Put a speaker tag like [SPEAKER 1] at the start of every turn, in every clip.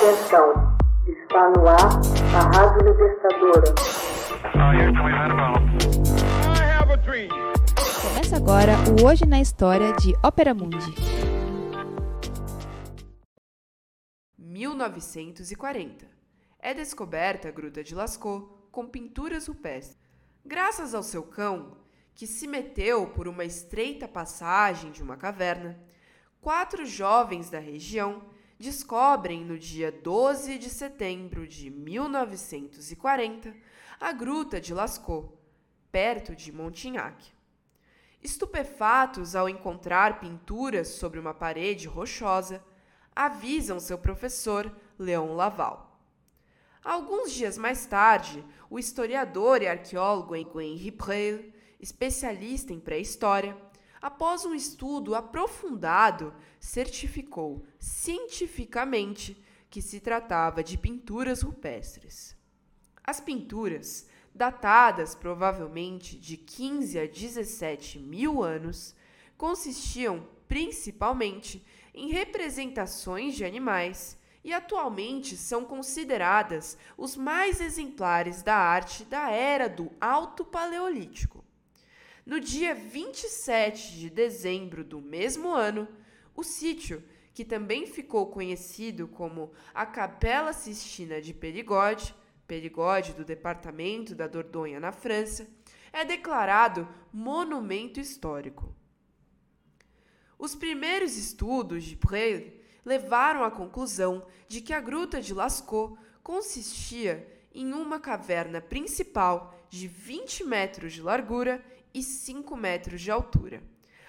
[SPEAKER 1] Atenção, está no ar a Rádio Libertadora.
[SPEAKER 2] Começa agora o Hoje na História de Ópera Mundi.
[SPEAKER 3] 1940. É descoberta a Gruta de Lascaux com pinturas rupestres. Graças ao seu cão, que se meteu por uma estreita passagem de uma caverna, quatro jovens da região descobrem no dia 12 de setembro de 1940 a Gruta de Lascaux, perto de Montignac. Estupefatos ao encontrar pinturas sobre uma parede rochosa, avisam seu professor Leon Laval. Alguns dias mais tarde, o historiador e arqueólogo Henri Prel, especialista em pré-história, após um estudo aprofundado, certificou cientificamente que se tratava de pinturas rupestres. As pinturas, datadas provavelmente de 15 a 17 mil anos, consistiam principalmente em representações de animais e atualmente são consideradas os mais exemplares da arte da era do Alto Paleolítico. No dia 27 de dezembro do mesmo ano, o sítio, que também ficou conhecido como a Capela Sistina de Perigode, Perigode do departamento da Dordogne na França, é declarado monumento histórico. Os primeiros estudos de Prel levaram à conclusão de que a Gruta de Lascaux consistia em uma caverna principal de 20 metros de largura e 5 metros de altura.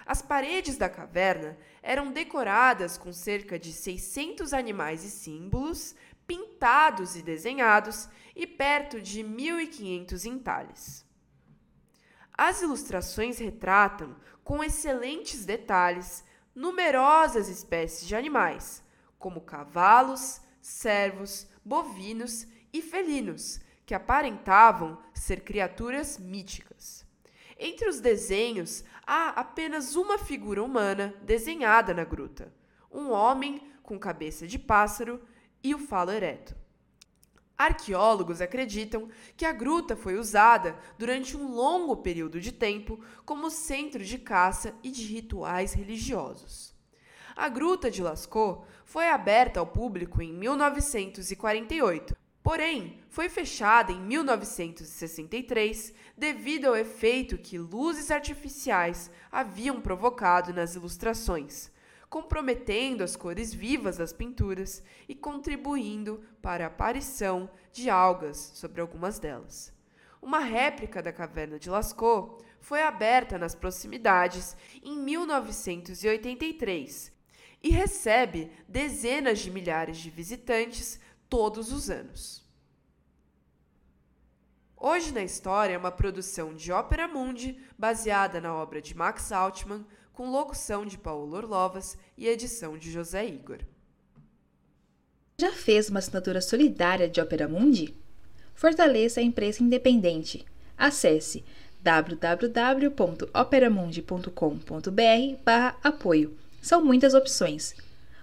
[SPEAKER 3] As paredes da caverna eram decoradas com cerca de 600 animais e símbolos, pintados e desenhados, e perto de 1.500 entalhes. As ilustrações retratam, com excelentes detalhes, numerosas espécies de animais, como cavalos, cervos, bovinos e felinos, que aparentavam ser criaturas míticas. Entre os desenhos, há apenas uma figura humana desenhada na gruta: um homem com cabeça de pássaro e o falo ereto. Arqueólogos acreditam que a gruta foi usada durante um longo período de tempo como centro de caça e de rituais religiosos. A Gruta de Lascaux foi aberta ao público em 1948, Porém, foi fechada em 1963 devido ao efeito que luzes artificiais haviam provocado nas ilustrações, comprometendo as cores vivas das pinturas e contribuindo para a aparição de algas sobre algumas delas. Uma réplica da caverna de Lascaux foi aberta nas proximidades em 1983 e recebe dezenas de milhares de visitantes todos os anos. Hoje na História é uma produção de Ópera Mundi baseada na obra de Max Altman, com locução de Paulo Orlovas e edição de José Igor.
[SPEAKER 2] Já fez uma assinatura solidária de Ópera Mundi? Fortaleça a imprensa independente. Acesse www.operamundi.com.br/apoio. São muitas opções.